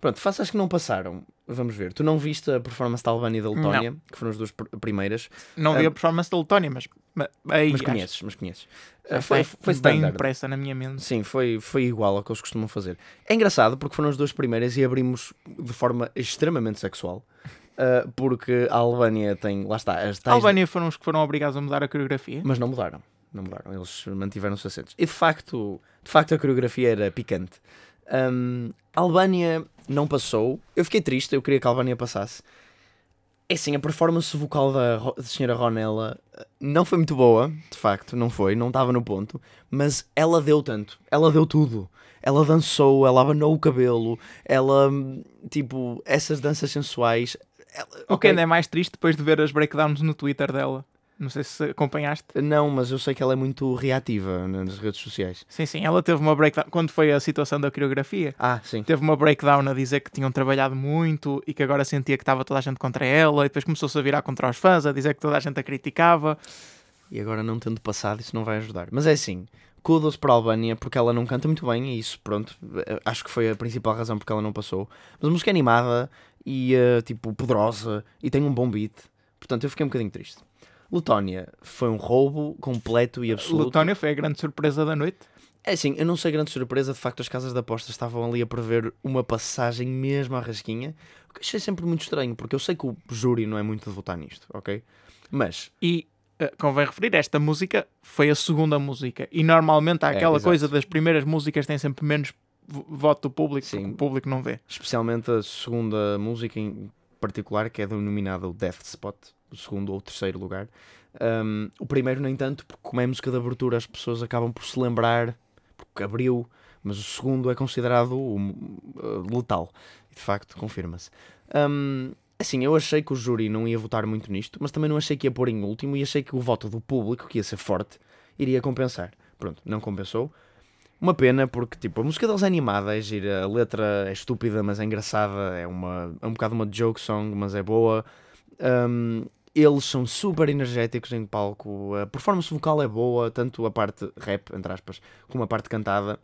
Pronto, faças as que não passaram. Vamos ver. Tu não viste a performance da Albânia e da Letónia, que foram as duas pr- primeiras, Não vi Ah, a performance da Letónia, mas, mas aí mas acho- conheces, mas conheces. Uh, foi, foi, bem impressa na minha mente. Sim, foi, foi igual ao que eles costumam fazer. É engraçado porque foram as duas primeiras e abrimos de forma extremamente sexual. Uh, porque a Albânia tem, lá está, as A tais. Albânia foram os que foram obrigados a mudar a coreografia. Mas não mudaram. Não mudaram. Eles mantiveram-se assentos. E de facto, de facto a coreografia era picante. Um, a Albânia não passou. Eu fiquei triste, eu queria que a Albânia passasse. É assim, a performance vocal da, da senhora Ronella eh, não foi muito boa, de facto, não foi, não estava no ponto, mas ela deu tanto, ela deu tudo. Ela dançou, ela abanou o cabelo, ela, hum, tipo, essas danças sensuais. ela- O que ainda é mais triste depois de ver as breakdowns no Twitter dela. Não sei se acompanhaste. Não, mas eu sei que ela é muito reativa nas redes sociais. Sim, sim, ela teve uma breakdown. Quando foi a situação da coreografia, Ah, sim. teve uma breakdown a dizer que tinham trabalhado muito e que agora sentia que estava toda a gente contra ela. E depois começou-se a virar contra os fãs, a dizer que toda a gente a criticava. E agora não tendo passado, isso não vai ajudar. Mas é assim, kudos para a Albânia, porque ela não canta muito bem, e isso, pronto, eh, acho que foi a principal razão porque ela não passou. Mas a música é animada e, eh, tipo, poderosa, e tem um bom beat. Portanto, eu fiquei um bocadinho triste. Letónia foi um roubo completo e absoluto. Letónia foi a grande surpresa da noite. É assim, eu não sei grande surpresa, de facto as casas de apostas estavam ali a prever uma passagem mesmo à rasquinha, o que achei sempre muito estranho, porque eu sei que o júri não é muito de votar nisto, ok? Mas, E eh, convém referir, esta música foi a segunda música. E normalmente há É, aquela exato. coisa das primeiras músicas têm sempre menos vo- voto do público, Sim. o público não vê. especialmente a segunda música em particular, que é denominada o Death Spot, o segundo ou terceiro lugar. Um, o primeiro, nem tanto, porque como é música de abertura, as pessoas acabam por se lembrar, porque abriu, mas o segundo é considerado o, uh, letal. E de facto, confirma-se. Um, assim, eu achei que o júri não ia votar muito nisto, mas também não achei que ia pôr em último e achei que o voto do público, que ia ser forte, iria compensar. Pronto, não compensou. Uma pena, porque tipo, a música deles é animada, é gira, a letra é estúpida, mas é engraçada, é, uma, é um bocado uma joke song, mas é boa. Um, eles são super energéticos em palco, a performance vocal é boa, tanto a parte rap, entre aspas, como a parte cantada.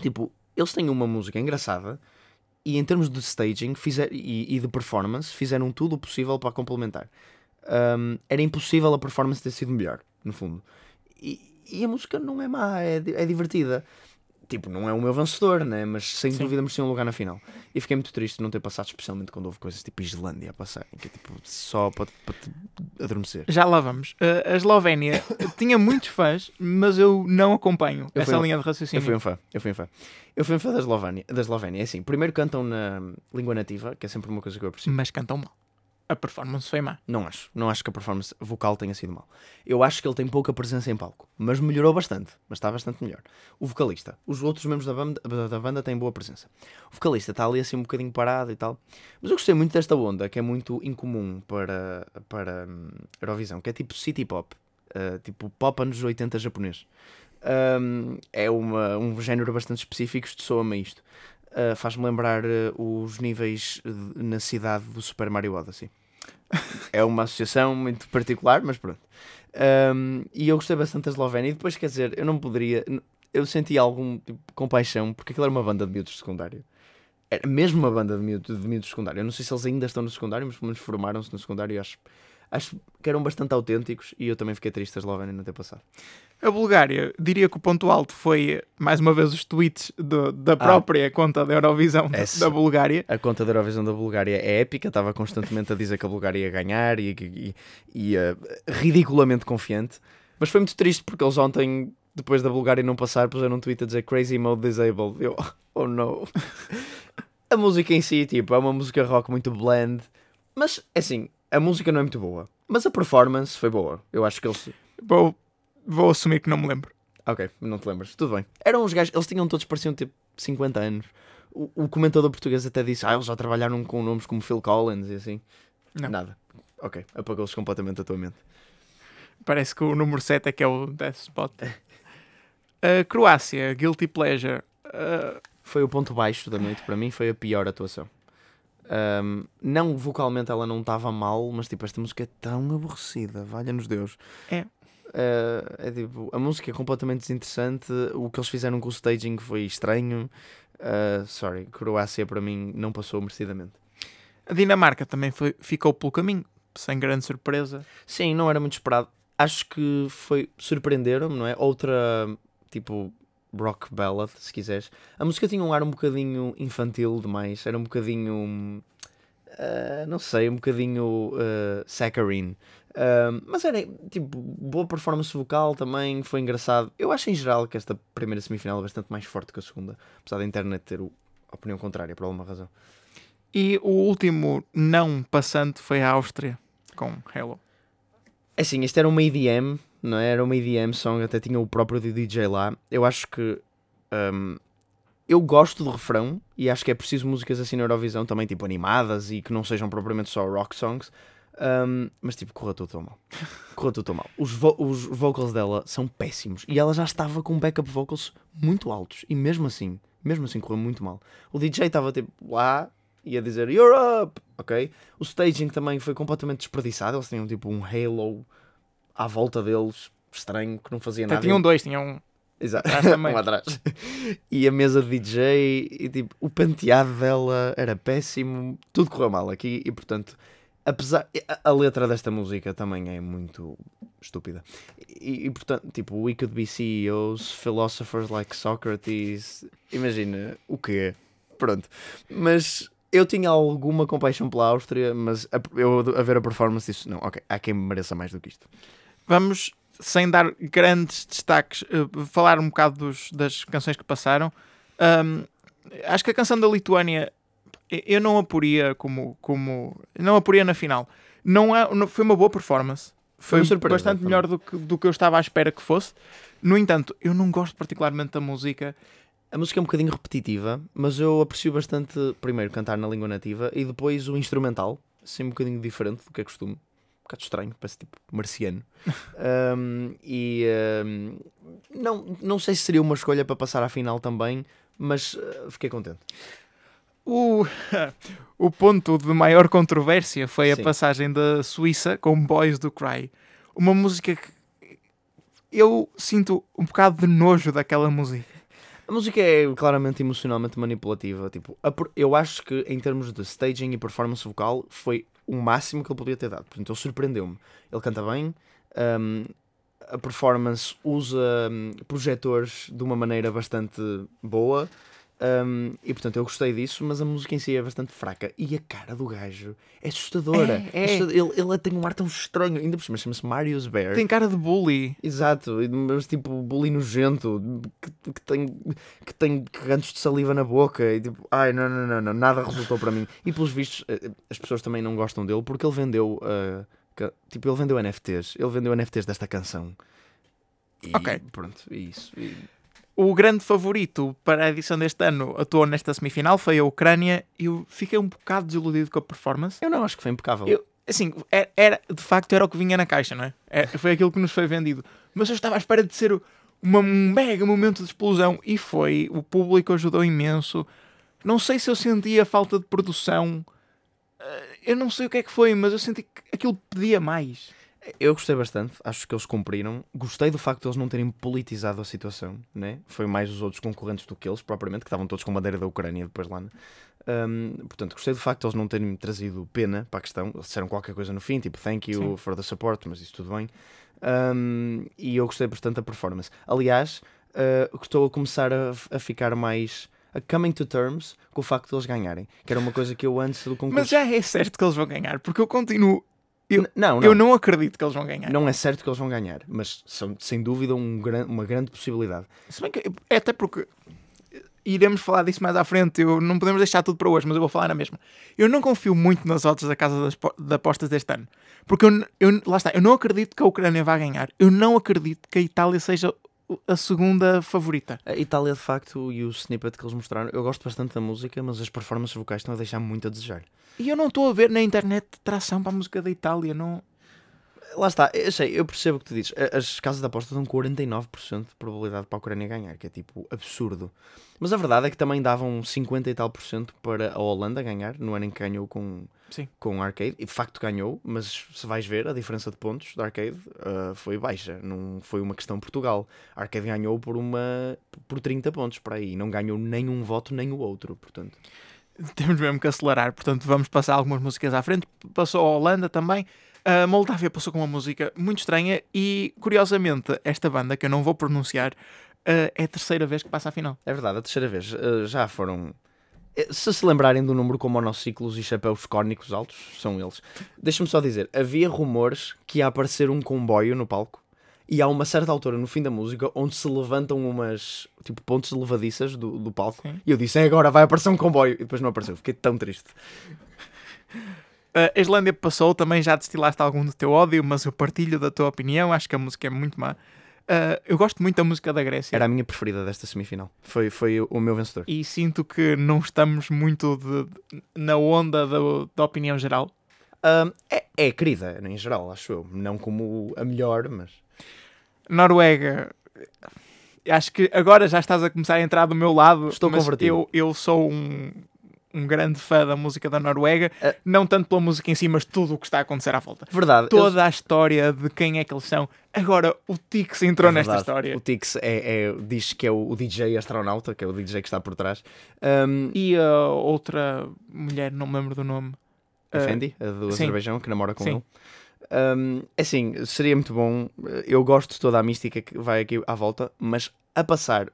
Tipo, eles têm uma música engraçada e em termos de staging fizer, e, e de performance, fizeram tudo o possível para complementar. Um, era impossível a performance ter sido melhor, no fundo. E, e a música não é má, é, é divertida. Tipo, não é o meu vencedor, né? Mas sem Sim. dúvida merecia um lugar na final. E fiquei muito triste não ter passado, especialmente quando houve coisas tipo Islândia a passar, que é tipo só para, para te adormecer. Já lá vamos. Uh, a Eslovénia tinha muitos fãs, mas eu não acompanho Eu essa um- linha de Eu raciocínio. fui um fã, eu fui um fã. Eu fui um fã da Eslovénia. Da Eslovénia. É assim, primeiro cantam na língua nativa, que é sempre uma coisa que eu aprecio. Mas cantam mal. A performance foi má. Não acho. Não acho que a performance vocal tenha sido mal. Eu acho que ele tem pouca presença em palco, mas melhorou bastante. Mas está bastante melhor. O vocalista. Os outros membros da banda, da banda têm boa presença. O vocalista está ali assim um bocadinho parado e tal. Mas eu gostei muito desta onda, que é muito incomum para, para hum, Eurovisão, que é tipo city pop. Uh, tipo pop anos 80 japonês. Um, é uma, um género bastante específico, soa-me isto. Uh, Faz-me lembrar uh, os níveis na cidade do Super Mario Odyssey. É uma associação muito particular, mas pronto. Um, e eu gostei bastante da Eslovénia. E depois, quer dizer, eu não poderia. eu senti algum tipo, compaixão, porque aquilo era uma banda de miúdos de secundário. Era mesmo uma banda de miúdos, de miúdos de secundário. Eu não sei se eles ainda estão no secundário, mas pelo menos formaram-se no secundário acho, acho que eram bastante autênticos e eu também fiquei triste a Eslovénia não ter passado. A Bulgária, diria que o ponto alto foi, mais uma vez, os tweets do- da própria conta da Eurovisão da- Esse. da Bulgária. A conta da Eurovisão da Bulgária é épica, estava constantemente a dizer que a Bulgária ia ganhar e, e, e, uh, ridiculamente confiante. Mas foi muito triste porque eles ontem, depois da Bulgária não passar, puseram um tweet a dizer Crazy Mode Disabled. Eu, oh no. a música em si, tipo, é uma música rock muito blend, mas assim, a música não é muito boa. Mas a performance foi boa. Eu acho que eles. Vou, vou assumir que não me lembro. Ok, não te lembras. Tudo bem. Eram os gajos, eles tinham todos, pareciam tipo 50 anos. O, o comentador português até disse: Ah, eles já trabalharam com nomes como Phil Collins e assim. Não. Nada. Ok, apagou-se completamente a tua mente. Parece que o número 7 é que é o Death Spot. A Croácia, Guilty Pleasure. Uh, Foi o ponto baixo da noite para mim, foi a pior atuação. Ahm, não vocalmente ela não estava mal, mas tipo, esta música é tão aborrecida, valha-nos Deus. É. Ah, é tipo, a música é completamente desinteressante, o que eles fizeram com o staging foi estranho. Ah, sorry, Croácia para mim não passou merecidamente. a Dinamarca também foi, ficou pelo caminho, sem grande surpresa. Sim, não era muito esperado. Acho que foi. Surpreenderam-me, não é? Outra, tipo, rock ballad, se quiseres. A música tinha um ar um bocadinho infantil demais. Era um bocadinho. ah, não sei, um bocadinho ah, saccharine. Ah, mas era, tipo, boa performance vocal também. Foi engraçado. Eu acho em geral que esta primeira semifinal é bastante mais forte que a segunda. Apesar da internet ter a opinião contrária, por alguma razão. E o último não passante foi a Áustria, com Hello. É Assim, isto era uma EDM, não é? Era uma EDM song, até tinha o próprio DJ lá. Eu acho que. hum, eu gosto do refrão e acho que é preciso músicas assim na Eurovisão também, tipo animadas e que não sejam propriamente só rock songs. hum, mas tipo, correu tudo tão mal. Correu tudo tão mal. Os, vo- os vocals dela são péssimos e ela já estava com backup vocals muito altos e mesmo assim, mesmo assim correu muito mal. O DJ estava tipo lá e a dizer Europe, ok? O staging também foi completamente desperdiçado. Eles tinham tipo um halo à volta deles, estranho, que não fazia Até nada. tinham dois, tinham um. Exato. um atrás. E a mesa de DJ, e tipo, o penteado dela era péssimo, tudo correu mal aqui e portanto, apesar. A, a letra desta música também é muito estúpida. E, e, portanto, tipo, we could be CEOs, philosophers like Socrates. Imagina o quê? Pronto. Mas eu tinha alguma compaixão pela Áustria, mas a, eu a ver a performance disse: não, ok, há quem mereça mais do que isto. Vamos, sem dar grandes destaques, eh, falar um bocado dos- das canções que passaram. Ahm, acho que a canção da Lituânia eu não a poria como. como não a poria na final. Não é, não- foi uma boa performance. Foi surpresa bastante também. melhor do que, do que eu estava à espera que fosse. No entanto, eu não gosto particularmente da música. A música é um bocadinho repetitiva, mas eu aprecio bastante, primeiro, cantar na língua nativa e depois o instrumental, assim um bocadinho diferente do que é costume. Um bocado estranho, parece tipo marciano. Um, e um, não, não sei se seria uma escolha para passar à final também, mas uh, fiquei contente. O, o ponto de maior controvérsia foi a Sim. passagem da Suíça com Boys do Cry. Uma música que eu sinto um bocado de nojo daquela música. A música é claramente emocionalmente manipulativa. Tipo, a eu acho que em termos de staging e performance vocal foi o máximo que ele podia ter dado. Portanto, ele surpreendeu-me. Ele canta bem, hum, a performance usa hum, projetores de uma maneira bastante boa. Hum, e portanto eu gostei disso, mas a música em si é bastante fraca. E a cara do gajo é assustadora. É, é. Ele, ele tem um ar tão estranho, ainda por cima chama-se Marius Bear. Tem cara de bully. Exato, mas tipo bully nojento que, que tem, que tem cantos de saliva na boca e tipo, ai não, não, não, não, nada resultou para mim. E pelos vistos, eh, as pessoas também não gostam dele porque ele vendeu, ca- tipo, ele vendeu NFTs, ele vendeu NFTs desta canção. E Ok. pronto, é isso. E- O grande favorito para a edição deste ano atuou nesta semifinal foi a Ucrânia e eu fiquei um bocado desiludido com a performance. eu não acho que foi impecável. Eu- Assim, era, era- de facto era o que vinha na caixa, não é? É, Foi aquilo que nos foi vendido. Mas eu estava à espera de ser uma- um mega momento de explosão e foi. O público ajudou imenso. Não sei se eu sentia falta de produção. Eh, Eu não sei o que é que foi, mas eu senti que aquilo pedia mais. Eu gostei bastante, acho que eles cumpriram. Gostei do facto de eles não terem politizado a situação, né? Foi mais os outros concorrentes do que eles, propriamente, que estavam todos com bandeira da Ucrânia depois lá. Né? Um, portanto, gostei do facto de eles não terem trazido pena para a questão. Eles disseram qualquer coisa no fim, tipo thank you Sim. for the support, mas isso tudo bem. Um, e eu gostei bastante da performance. Aliás, uh, estou a começar a, a ficar mais. a coming to terms com o facto de eles ganharem. Que era uma coisa que eu antes do concurso. Mas já é certo que eles vão ganhar, porque eu continuo. Eu- não, não. Eu não acredito que eles vão ganhar. Não é certo que eles vão ganhar, mas são sem dúvida um gran- uma grande possibilidade. Se bem que, é até porque iremos falar disso mais à frente, eu, não podemos deixar tudo para hoje, mas eu vou falar na mesma. Eu não confio muito nas odds da Casa das de Apostas deste ano, porque eu, eu- lá está, eu não acredito que a Ucrânia vá ganhar, eu não acredito que a Itália seja a segunda favorita. A Itália, de facto, e o snippet que eles mostraram, eu gosto bastante da música, mas as performances vocais estão a deixar muito a desejar. E eu não estou a ver na internet tração para a música da Itália, não. Lá está, eu sei, eu percebo o que tu dizes. As casas de aposta dão 49% de probabilidade para a Ucrânia ganhar, que é tipo absurdo. Mas a verdade é que também davam 50 e tal por cento para a Holanda ganhar, no ano em que ganhou com, Sim. com arcade. E de facto ganhou, mas se vais ver, a diferença de pontos da arcade ah, foi baixa. Não foi uma questão Portugal. A arcade ganhou por, uma, por 30 pontos para aí. Não ganhou nem um voto nem o outro, portanto. Temos mesmo que acelerar, portanto vamos passar algumas músicas à frente. Passou a Holanda também. A Moldávia passou com uma música muito estranha e, curiosamente, esta banda, que eu não vou pronunciar, eh, é a terceira vez que passa à final. É verdade, a terceira vez. eh, já foram. eh, Se se lembrarem do número com monociclos e chapéus cónicos altos, são eles. Deixa-me só dizer: havia rumores que ia aparecer um comboio no palco e há uma certa altura no fim da música onde se levantam umas tipo pontes levadiças do, do palco Sim. e eu disse: é agora, vai aparecer um comboio. E depois não apareceu, fiquei tão triste. A Islândia passou, também já destilaste algum do teu ódio, mas eu partilho da tua opinião, acho que a música é muito má. Eh, eu gosto muito da música da Grécia. Era a minha preferida desta semifinal. Foi, foi o meu vencedor. E sinto que não estamos muito de- na onda do- da opinião geral. Ahm, é, é querida, em geral, acho eu. Não como a melhor, mas. Noruega, acho que agora já estás a começar a entrar do meu lado. Estou mas convertido. Eu, eu sou um, um grande fã da música da Noruega, Ah. não tanto pela música em si, mas tudo o que está a acontecer à volta. Verdade. eles- Toda a história de quem é que eles são. Agora, o Tix entrou É nesta história. O Tix é, é- diz que é o, DJ astronauta, que é o DJ que está por trás. Um, E a outra mulher, não me lembro do nome. a Ah, Fendi, a do sim. Azerbaijão, que namora com Sim. ele. Um, é assim, seria muito bom. Eu gosto de toda a mística que vai aqui à volta, mas a passar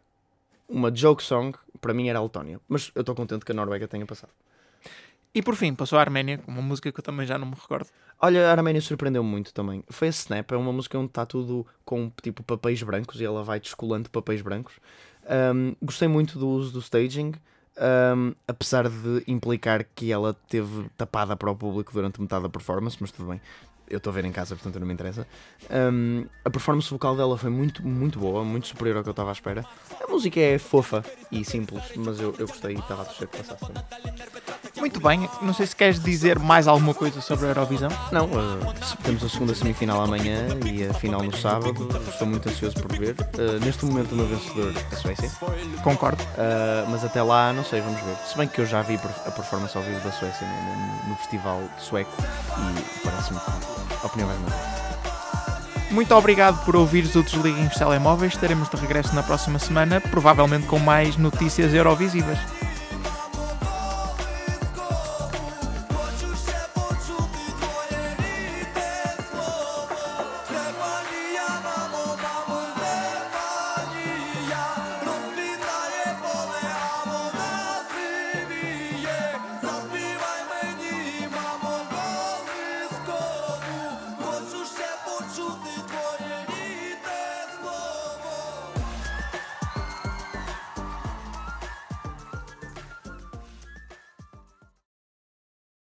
uma joke song, para mim era a Letónia. Mas eu estou contente que a Noruega tenha passado. E por fim, passou a Arménia, uma música que eu também já não me recordo. Olha, a Arménia surpreendeu muito também. Foi a Snap, é uma música onde está tudo com tipo papéis brancos e ela vai descolando papéis brancos. Um, gostei muito do uso do staging, um, apesar de implicar que ela teve tapada para o público durante metade da performance, mas tudo bem. Eu estou a ver em casa, portanto não me interessa. Um, a performance vocal dela foi muito, muito boa, muito superior ao que eu estava à espera. A música é fofa e simples, mas eu, eu gostei e estava a torcer que passasse também. Muito bem, não sei se queres dizer mais alguma coisa sobre a Eurovisão. Não, uh, temos a segunda semifinal amanhã e a final no sábado. Estou muito ansioso por ver. Uh, neste momento, o meu vencedor é a Suécia, Concordo. Uh, mas até lá, não sei, vamos ver. Se bem que eu já vi a performance ao vivo da Suécia no, no- no festival sueco e parece-me que a opinião vai mudar. Muito obrigado por ouvires o Desliguem os Telemóveis. Estaremos de regresso na próxima semana, provavelmente com mais notícias eurovisivas.